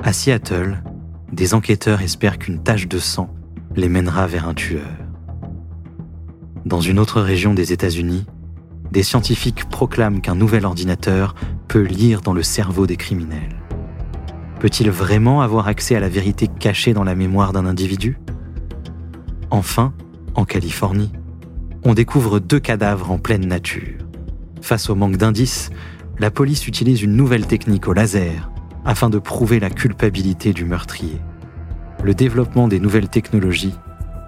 À Seattle, des enquêteurs espèrent qu'une tache de sang les mènera vers un tueur. Dans une autre région des États-Unis, des scientifiques proclament qu'un nouvel ordinateur peut lire dans le cerveau des criminels. Peut-il vraiment avoir accès à la vérité cachée dans la mémoire d'un individu? Enfin, en Californie, on découvre deux cadavres en pleine nature. Face au manque d'indices, la police utilise une nouvelle technique au laser afin de prouver la culpabilité du meurtrier. Le développement des nouvelles technologies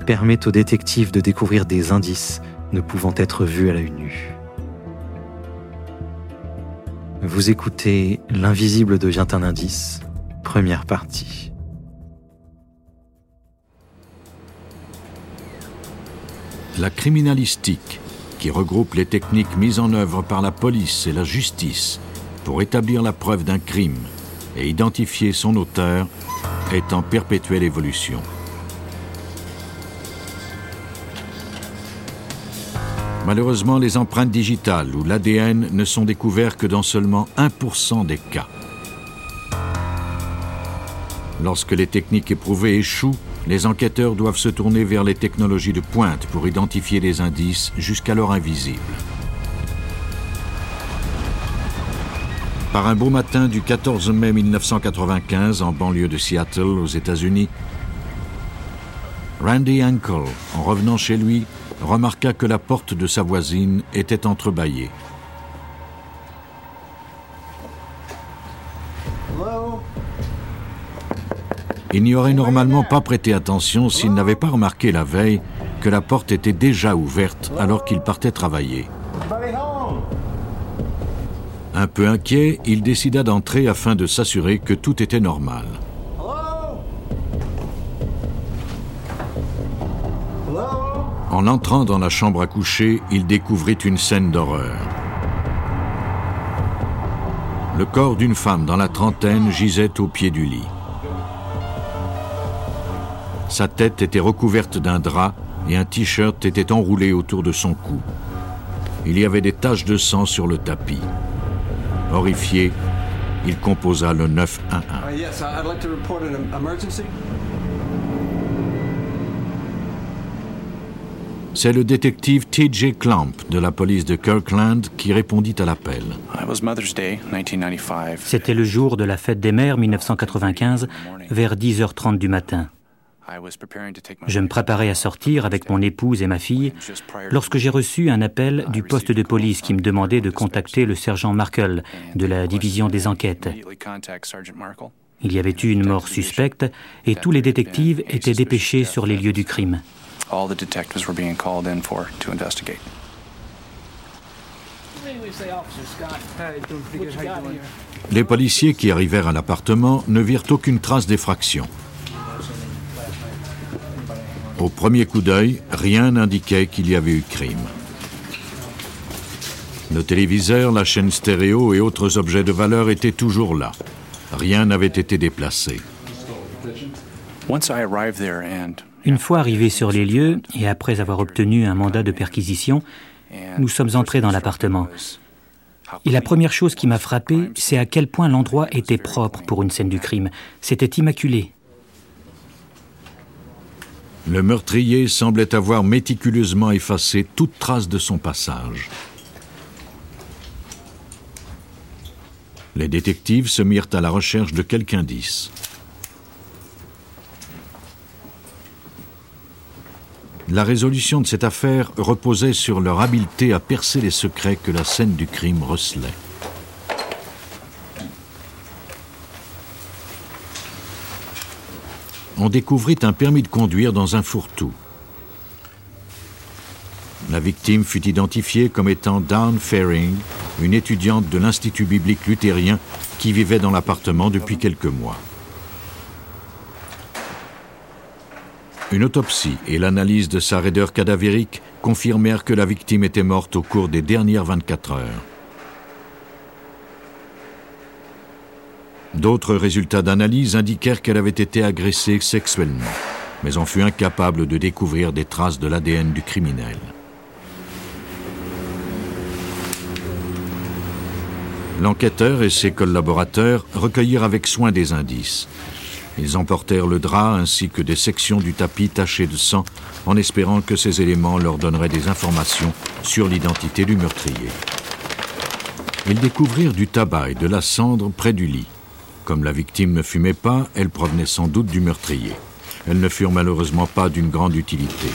permet aux détectives de découvrir des indices ne pouvant être vus à l'œil nu. Vous écoutez L'invisible devient un indice, première partie. La criminalistique, qui regroupe les techniques mises en œuvre par la police et la justice pour établir la preuve d'un crime et identifier son auteur, est en perpétuelle évolution. Malheureusement, les empreintes digitales ou l'ADN ne sont découverts que dans seulement 1% des cas. Lorsque les techniques éprouvées échouent, les enquêteurs doivent se tourner vers les technologies de pointe pour identifier des indices jusqu'alors invisibles. Par un beau matin du 14 mai 1995 en banlieue de Seattle aux États-Unis, Randy Ankle, en revenant chez lui, remarqua que la porte de sa voisine était entrebâillée. Il n'y aurait normalement pas prêté attention s'il n'avait pas remarqué la veille que la porte était déjà ouverte alors qu'il partait travailler. Un peu inquiet, il décida d'entrer afin de s'assurer que tout était normal. En entrant dans la chambre à coucher, il découvrit une scène d'horreur. Le corps d'une femme dans la trentaine gisait au pied du lit. Sa tête était recouverte d'un drap et un t-shirt était enroulé autour de son cou. Il y avait des taches de sang sur le tapis. Horrifié, il composa le 911. C'est le détective T.J. Clamp de la police de Kirkland qui répondit à l'appel. C'était le jour de la fête des mères 1995, vers 10h30 du matin. Je me préparais à sortir avec mon épouse et ma fille lorsque j'ai reçu un appel du poste de police qui me demandait de contacter le sergent Markle de la division des enquêtes. Il y avait eu une mort suspecte et tous les détectives étaient dépêchés sur les lieux du crime. Les policiers qui arrivèrent à l'appartement ne virent aucune trace d'effraction. Au premier coup d'œil, rien n'indiquait qu'il y avait eu crime. Le téléviseur, la chaîne stéréo et autres objets de valeur étaient toujours là. Rien n'avait été déplacé. Une fois arrivés sur les lieux et après avoir obtenu un mandat de perquisition, nous sommes entrés dans l'appartement. Et la première chose qui m'a frappé, c'est à quel point l'endroit était propre pour une scène du crime. C'était immaculé. Le meurtrier semblait avoir méticuleusement effacé toute trace de son passage. Les détectives se mirent à la recherche de quelques indices. La résolution de cette affaire reposait sur leur habileté à percer les secrets que la scène du crime recelait. On découvrit un permis de conduire dans un fourre-tout. La victime fut identifiée comme étant Dawn Faring, une étudiante de l'Institut biblique luthérien qui vivait dans l'appartement depuis quelques mois. Une autopsie et l'analyse de sa raideur cadavérique confirmèrent que la victime était morte au cours des dernières 24 heures. D'autres résultats d'analyse indiquèrent qu'elle avait été agressée sexuellement, mais on fut incapable de découvrir des traces de l'ADN du criminel. L'enquêteur et ses collaborateurs recueillirent avec soin des indices. Ils emportèrent le drap ainsi que des sections du tapis tachées de sang en espérant que ces éléments leur donneraient des informations sur l'identité du meurtrier. Ils découvrirent du tabac et de la cendre près du lit. Comme la victime ne fumait pas, elle provenait sans doute du meurtrier. Elles ne furent malheureusement pas d'une grande utilité.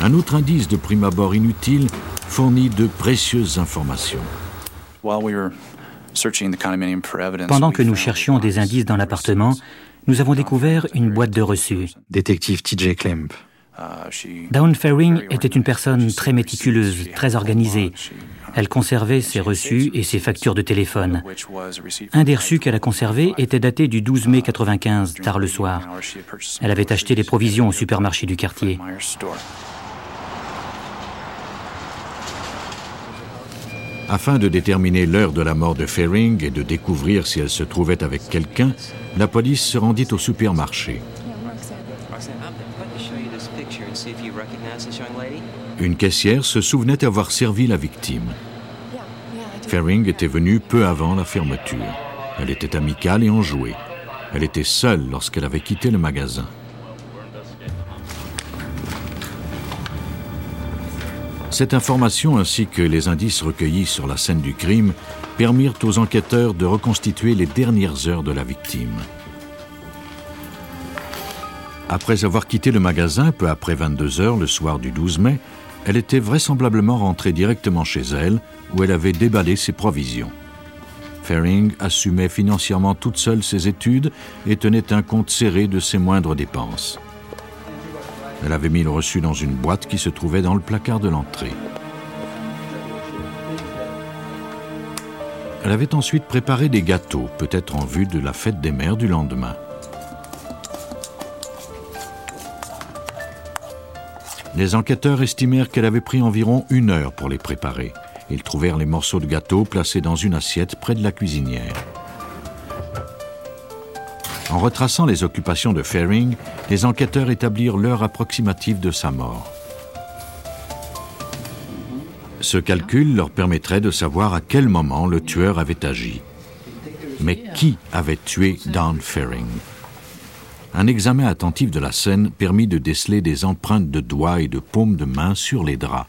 Un autre indice de prime abord inutile fournit de précieuses informations. Pendant que nous cherchions des indices dans l'appartement, nous avons découvert une boîte de reçus. Détective TJ Klemp. Dawn Faring était une personne très méticuleuse, très organisée. Elle conservait ses reçus et ses factures de téléphone. Un des reçus qu'elle a conservé était daté du 12 mai 95, tard le soir. Elle avait acheté des provisions au supermarché du quartier. Afin de déterminer l'heure de la mort de Faring et de découvrir si elle se trouvait avec quelqu'un, la police se rendit au supermarché. Une caissière se souvenait avoir servi la victime. Faring était venue peu avant la fermeture. Elle était amicale et enjouée. Elle était seule lorsqu'elle avait quitté le magasin. Cette information ainsi que les indices recueillis sur la scène du crime permirent aux enquêteurs de reconstituer les dernières heures de la victime. Après avoir quitté le magasin peu après 22 heures le soir du 12 mai, elle était vraisemblablement rentrée directement chez elle, où elle avait déballé ses provisions. Faring assumait financièrement toute seule ses études et tenait un compte serré de ses moindres dépenses. Elle avait mis le reçu dans une boîte qui se trouvait dans le placard de l'entrée. Elle avait ensuite préparé des gâteaux, peut-être en vue de la fête des mères du lendemain. Les enquêteurs estimèrent qu'elle avait pris environ une heure pour les préparer. Ils trouvèrent les morceaux de gâteau placés dans une assiette près de la cuisinière. En retraçant les occupations de Faring, les enquêteurs établirent l'heure approximative de sa mort. Ce calcul leur permettrait de savoir à quel moment le tueur avait agi. Mais qui avait tué Don Faring un examen attentif de la scène permit de déceler des empreintes de doigts et de paumes de main sur les draps.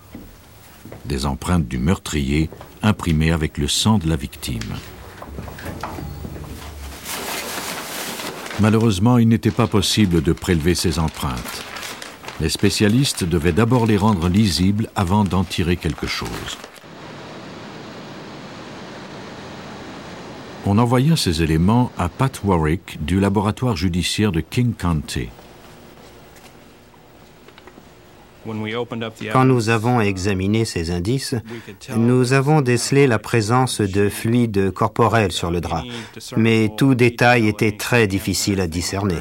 Des empreintes du meurtrier imprimées avec le sang de la victime. Malheureusement, il n'était pas possible de prélever ces empreintes. Les spécialistes devaient d'abord les rendre lisibles avant d'en tirer quelque chose. On envoya ces éléments à Pat Warwick du laboratoire judiciaire de King County. Quand nous avons examiné ces indices, nous avons décelé la présence de fluide corporel sur le drap, mais tout détail était très difficile à discerner.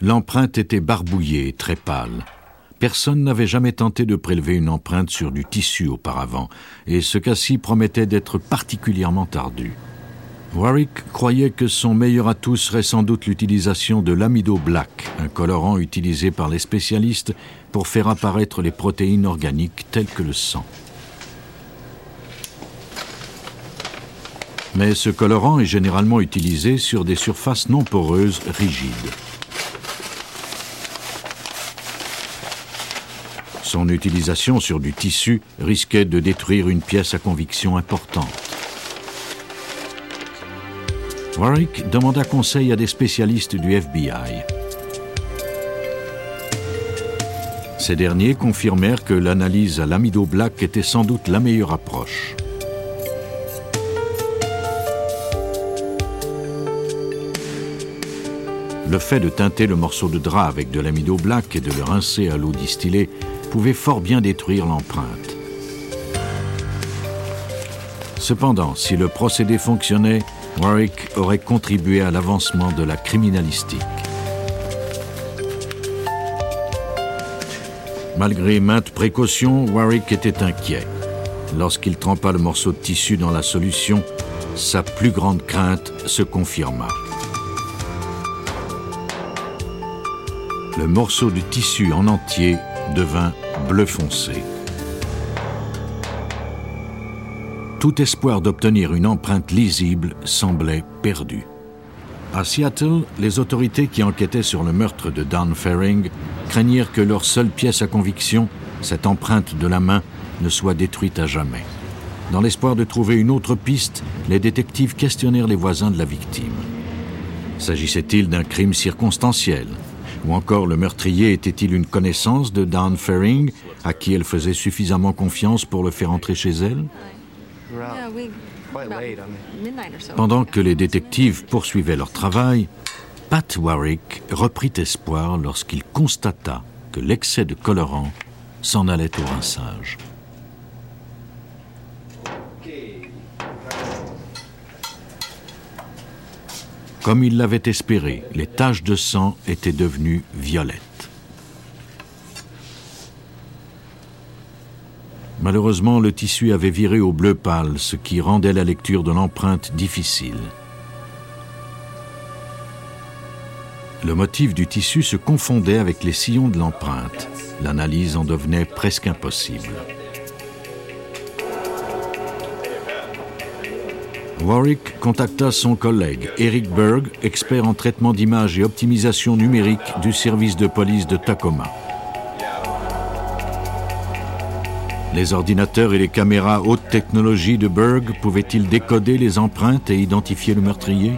L'empreinte était barbouillée très pâle. Personne n'avait jamais tenté de prélever une empreinte sur du tissu auparavant, et ce cas-ci promettait d'être particulièrement ardu. Warwick croyait que son meilleur atout serait sans doute l'utilisation de l'amido black, un colorant utilisé par les spécialistes pour faire apparaître les protéines organiques telles que le sang. Mais ce colorant est généralement utilisé sur des surfaces non poreuses rigides. Son utilisation sur du tissu risquait de détruire une pièce à conviction importante. Warwick demanda conseil à des spécialistes du FBI. Ces derniers confirmèrent que l'analyse à l'amido black était sans doute la meilleure approche. Le fait de teinter le morceau de drap avec de l'amido black et de le rincer à l'eau distillée pouvait fort bien détruire l'empreinte. Cependant, si le procédé fonctionnait, Warwick aurait contribué à l'avancement de la criminalistique. Malgré maintes précautions, Warwick était inquiet. Lorsqu'il trempa le morceau de tissu dans la solution, sa plus grande crainte se confirma. Le morceau de tissu en entier devint bleu foncé. tout espoir d'obtenir une empreinte lisible semblait perdu. À Seattle, les autorités qui enquêtaient sur le meurtre de Don Faring craignirent que leur seule pièce à conviction, cette empreinte de la main, ne soit détruite à jamais. Dans l'espoir de trouver une autre piste, les détectives questionnèrent les voisins de la victime. S'agissait-il d'un crime circonstanciel? Ou encore le meurtrier était-il une connaissance de Don Faring, à qui elle faisait suffisamment confiance pour le faire entrer chez elle? Pendant que les détectives poursuivaient leur travail, Pat Warwick reprit espoir lorsqu'il constata que l'excès de colorant s'en allait au rinçage. Comme il l'avait espéré, les taches de sang étaient devenues violettes. Malheureusement, le tissu avait viré au bleu pâle, ce qui rendait la lecture de l'empreinte difficile. Le motif du tissu se confondait avec les sillons de l'empreinte. L'analyse en devenait presque impossible. Warwick contacta son collègue Eric Berg, expert en traitement d'images et optimisation numérique du service de police de Tacoma. Les ordinateurs et les caméras haute technologie de Berg pouvaient-ils décoder les empreintes et identifier le meurtrier?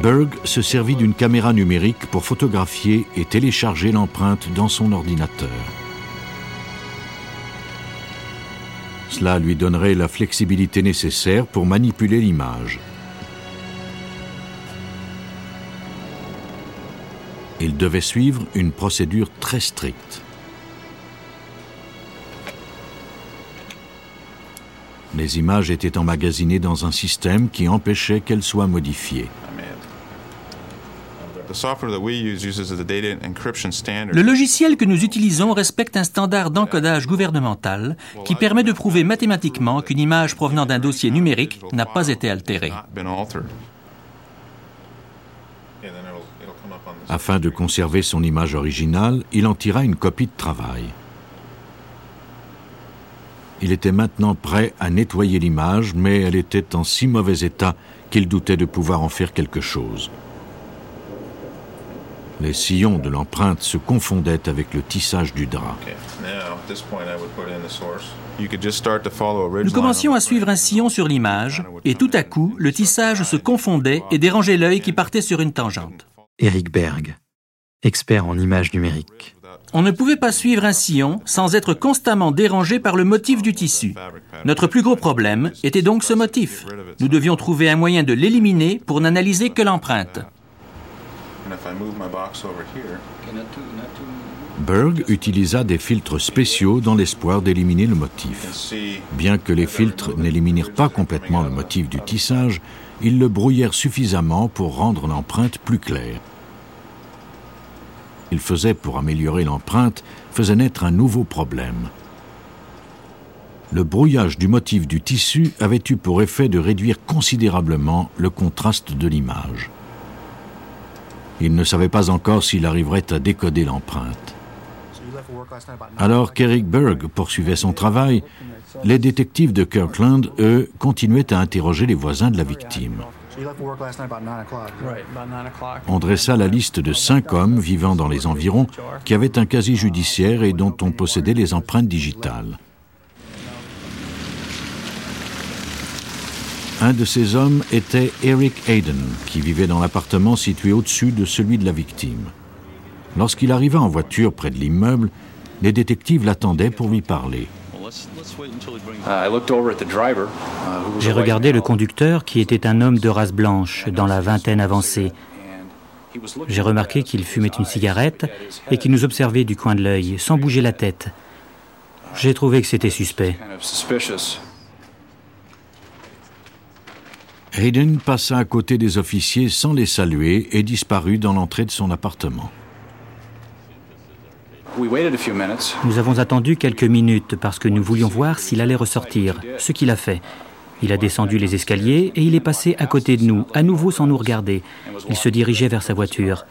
Berg se servit d'une caméra numérique pour photographier et télécharger l'empreinte dans son ordinateur. Cela lui donnerait la flexibilité nécessaire pour manipuler l'image. il devait suivre une procédure très stricte. Les images étaient emmagasinées dans un système qui empêchait qu'elles soient modifiées. Le logiciel que nous utilisons respecte un standard d'encodage gouvernemental qui permet de prouver mathématiquement qu'une image provenant d'un dossier numérique n'a pas été altérée. Afin de conserver son image originale, il en tira une copie de travail. Il était maintenant prêt à nettoyer l'image, mais elle était en si mauvais état qu'il doutait de pouvoir en faire quelque chose. Les sillons de l'empreinte se confondaient avec le tissage du drap. Nous commencions à suivre un sillon sur l'image, et tout à coup, le tissage se confondait et dérangeait l'œil qui partait sur une tangente. Eric Berg, expert en images numériques. On ne pouvait pas suivre un sillon sans être constamment dérangé par le motif du tissu. Notre plus gros problème était donc ce motif. Nous devions trouver un moyen de l'éliminer pour n'analyser que l'empreinte. Berg utilisa des filtres spéciaux dans l'espoir d'éliminer le motif. Bien que les filtres n'éliminèrent pas complètement le motif du tissage, ils le brouillèrent suffisamment pour rendre l'empreinte plus claire. Il faisait, pour améliorer l'empreinte, faisait naître un nouveau problème. Le brouillage du motif du tissu avait eu pour effet de réduire considérablement le contraste de l'image. Il ne savait pas encore s'il arriverait à décoder l'empreinte. Alors qu'Eric Berg poursuivait son travail, les détectives de Kirkland, eux, continuaient à interroger les voisins de la victime. On dressa la liste de cinq hommes vivant dans les environs qui avaient un casier judiciaire et dont on possédait les empreintes digitales. Un de ces hommes était Eric Hayden, qui vivait dans l'appartement situé au-dessus de celui de la victime. Lorsqu'il arriva en voiture près de l'immeuble, les détectives l'attendaient pour lui parler. J'ai regardé le conducteur qui était un homme de race blanche, dans la vingtaine avancée. J'ai remarqué qu'il fumait une cigarette et qu'il nous observait du coin de l'œil, sans bouger la tête. J'ai trouvé que c'était suspect. Hayden passa à côté des officiers sans les saluer et disparut dans l'entrée de son appartement. Nous avons attendu quelques minutes parce que nous voulions voir s'il allait ressortir, ce qu'il a fait. Il a descendu les escaliers et il est passé à côté de nous, à nouveau sans nous regarder. Il se dirigeait vers sa voiture.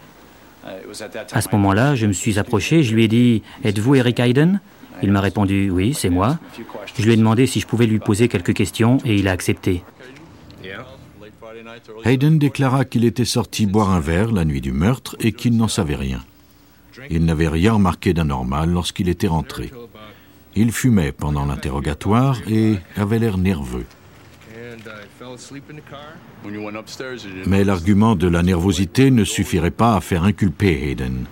À ce moment-là, je me suis approché, je lui ai dit Êtes-vous Eric Hayden? Il m'a répondu Oui, c'est moi. Je lui ai demandé si je pouvais lui poser quelques questions et il a accepté. Hayden déclara qu'il était sorti boire un verre la nuit du meurtre et qu'il n'en savait rien. Il n'avait rien remarqué d'anormal lorsqu'il était rentré. Il fumait pendant l'interrogatoire et avait l'air nerveux. Mais l'argument de la nervosité ne suffirait pas à faire inculper Hayden.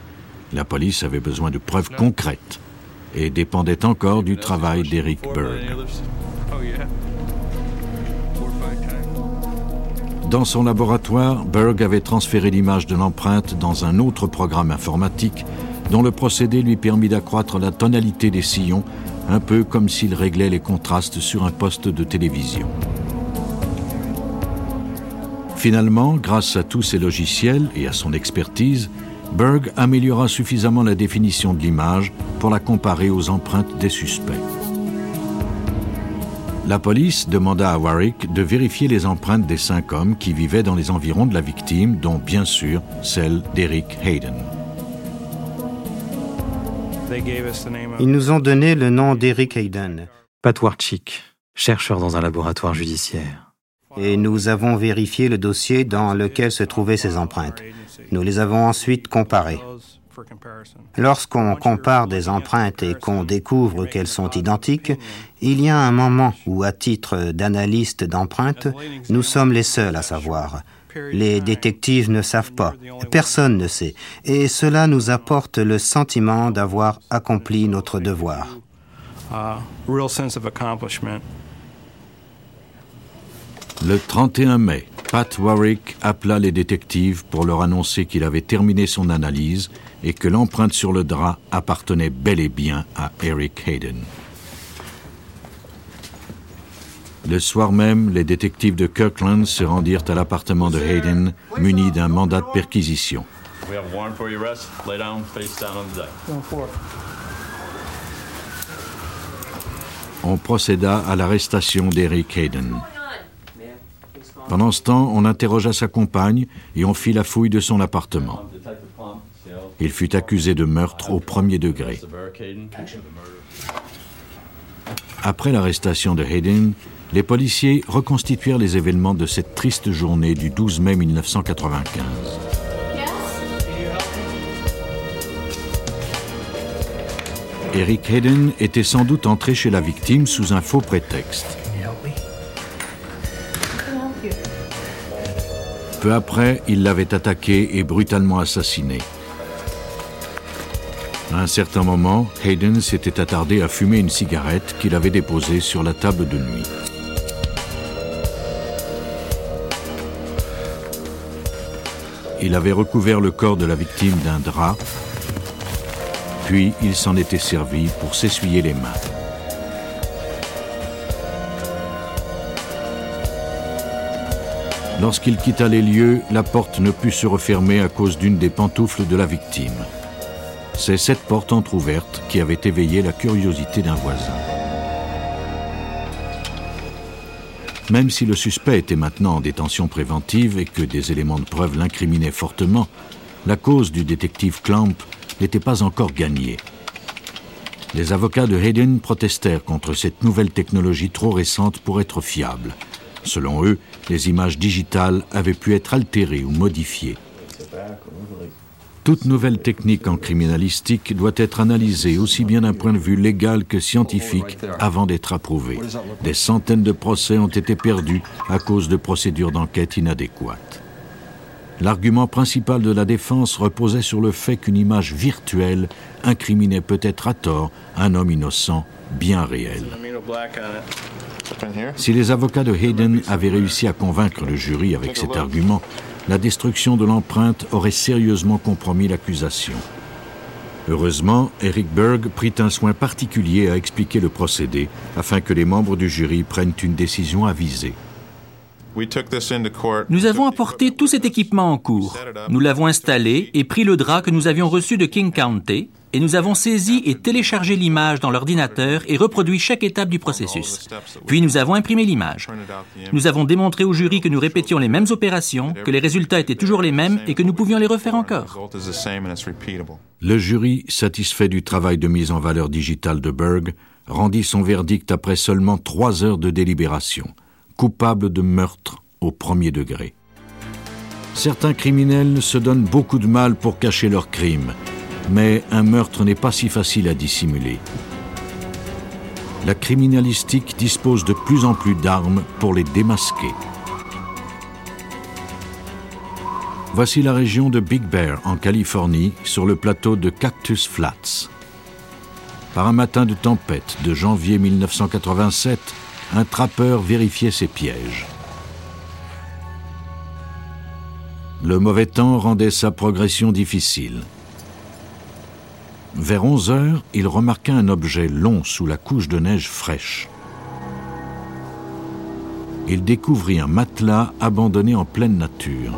La police avait besoin de preuves concrètes et dépendait encore du travail d'Eric Berg. Dans son laboratoire, Berg avait transféré l'image de l'empreinte dans un autre programme informatique dont le procédé lui permit d'accroître la tonalité des sillons, un peu comme s'il réglait les contrastes sur un poste de télévision. Finalement, grâce à tous ces logiciels et à son expertise, Berg améliora suffisamment la définition de l'image pour la comparer aux empreintes des suspects. La police demanda à Warwick de vérifier les empreintes des cinq hommes qui vivaient dans les environs de la victime, dont bien sûr celle d'Eric Hayden. Ils nous ont donné le nom d'Eric Hayden. Pat Warchick, chercheur dans un laboratoire judiciaire. Et nous avons vérifié le dossier dans lequel se trouvaient ces empreintes. Nous les avons ensuite comparées. Lorsqu'on compare des empreintes et qu'on découvre qu'elles sont identiques, il y a un moment où, à titre d'analyste d'empreintes, nous sommes les seuls à savoir. Les détectives ne savent pas, personne ne sait, et cela nous apporte le sentiment d'avoir accompli notre devoir. Le 31 mai, Pat Warwick appela les détectives pour leur annoncer qu'il avait terminé son analyse et que l'empreinte sur le drap appartenait bel et bien à Eric Hayden. Le soir même, les détectives de Kirkland se rendirent à l'appartement de Hayden, munis d'un mandat de perquisition. On procéda à l'arrestation d'Eric Hayden. Pendant ce temps, on interrogea sa compagne et on fit la fouille de son appartement. Il fut accusé de meurtre au premier degré. Après l'arrestation de Hayden, les policiers reconstituèrent les événements de cette triste journée du 12 mai 1995. Eric Hayden était sans doute entré chez la victime sous un faux prétexte. Peu après, il l'avait attaqué et brutalement assassiné. À un certain moment, Hayden s'était attardé à fumer une cigarette qu'il avait déposée sur la table de nuit. Il avait recouvert le corps de la victime d'un drap, puis il s'en était servi pour s'essuyer les mains. Lorsqu'il quitta les lieux, la porte ne put se refermer à cause d'une des pantoufles de la victime. C'est cette porte entr'ouverte qui avait éveillé la curiosité d'un voisin. Même si le suspect était maintenant en détention préventive et que des éléments de preuve l'incriminaient fortement, la cause du détective Clamp n'était pas encore gagnée. Les avocats de Hayden protestèrent contre cette nouvelle technologie trop récente pour être fiable. Selon eux, les images digitales avaient pu être altérées ou modifiées. Toute nouvelle technique en criminalistique doit être analysée aussi bien d'un point de vue légal que scientifique avant d'être approuvée. Des centaines de procès ont été perdus à cause de procédures d'enquête inadéquates. L'argument principal de la défense reposait sur le fait qu'une image virtuelle incriminait peut-être à tort un homme innocent bien réel. Si les avocats de Hayden avaient réussi à convaincre le jury avec cet argument, la destruction de l'empreinte aurait sérieusement compromis l'accusation. Heureusement, Eric Berg prit un soin particulier à expliquer le procédé afin que les membres du jury prennent une décision avisée. Nous avons apporté tout cet équipement en cours. Nous l'avons installé et pris le drap que nous avions reçu de King County et nous avons saisi et téléchargé l'image dans l'ordinateur et reproduit chaque étape du processus. Puis nous avons imprimé l'image. Nous avons démontré au jury que nous répétions les mêmes opérations, que les résultats étaient toujours les mêmes et que nous pouvions les refaire encore. Le jury, satisfait du travail de mise en valeur digitale de Berg, rendit son verdict après seulement trois heures de délibération, coupable de meurtre au premier degré. Certains criminels se donnent beaucoup de mal pour cacher leurs crimes, mais un meurtre n'est pas si facile à dissimuler. La criminalistique dispose de plus en plus d'armes pour les démasquer. Voici la région de Big Bear, en Californie, sur le plateau de Cactus Flats. Par un matin de tempête de janvier 1987, un trappeur vérifiait ses pièges. Le mauvais temps rendait sa progression difficile. Vers 11 heures, il remarqua un objet long sous la couche de neige fraîche. Il découvrit un matelas abandonné en pleine nature.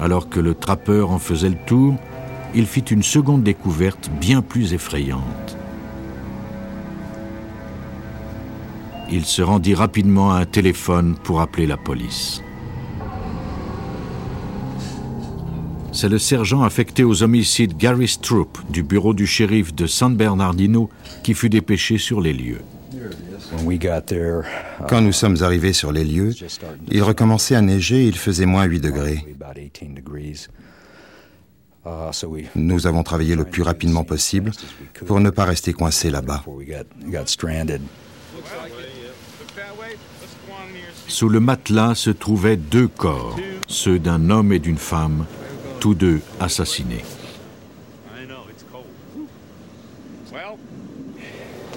Alors que le trappeur en faisait le tour, il fit une seconde découverte bien plus effrayante. Il se rendit rapidement à un téléphone pour appeler la police. C'est le sergent affecté aux homicides Gary Stroop du bureau du shérif de San Bernardino qui fut dépêché sur les lieux. Quand nous sommes arrivés sur les lieux, il recommençait à neiger et il faisait moins 8 degrés. Nous avons travaillé le plus rapidement possible pour ne pas rester coincés là-bas. Sous le matelas se trouvaient deux corps, ceux d'un homme et d'une femme, tous deux assassinés.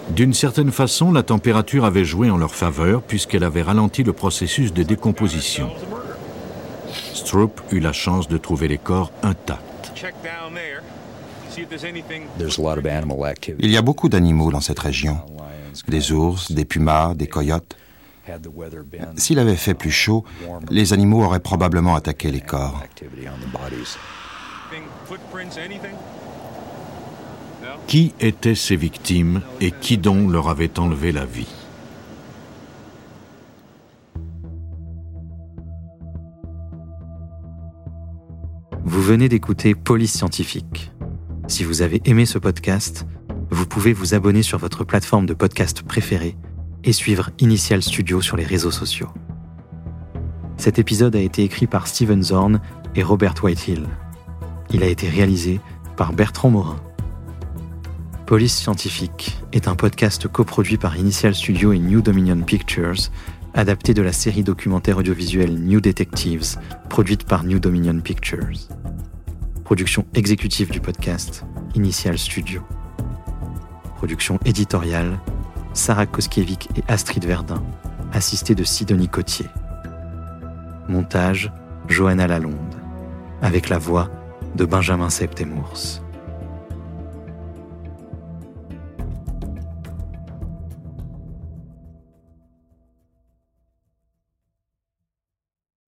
D'une certaine façon, la température avait joué en leur faveur puisqu'elle avait ralenti le processus de décomposition. Stroop eut la chance de trouver les corps intacts. Il y a beaucoup d'animaux dans cette région. Des ours, des pumas, des coyotes. S'il avait fait plus chaud, les animaux auraient probablement attaqué les corps. Qui étaient ces victimes et qui donc leur avait enlevé la vie? Vous venez d'écouter Police Scientifique. Si vous avez aimé ce podcast, vous pouvez vous abonner sur votre plateforme de podcast préférée et suivre Initial Studio sur les réseaux sociaux. Cet épisode a été écrit par Steven Zorn et Robert Whitehill. Il a été réalisé par Bertrand Morin. Police Scientifique est un podcast coproduit par Initial Studio et New Dominion Pictures, adapté de la série documentaire audiovisuelle New Detectives, produite par New Dominion Pictures. Production exécutive du podcast, Initial Studio. Production éditoriale, Sarah Koskiewicz et Astrid Verdun, assistée de Sidonie Cotier. Montage, Johanna Lalonde, avec la voix de Benjamin Septemours.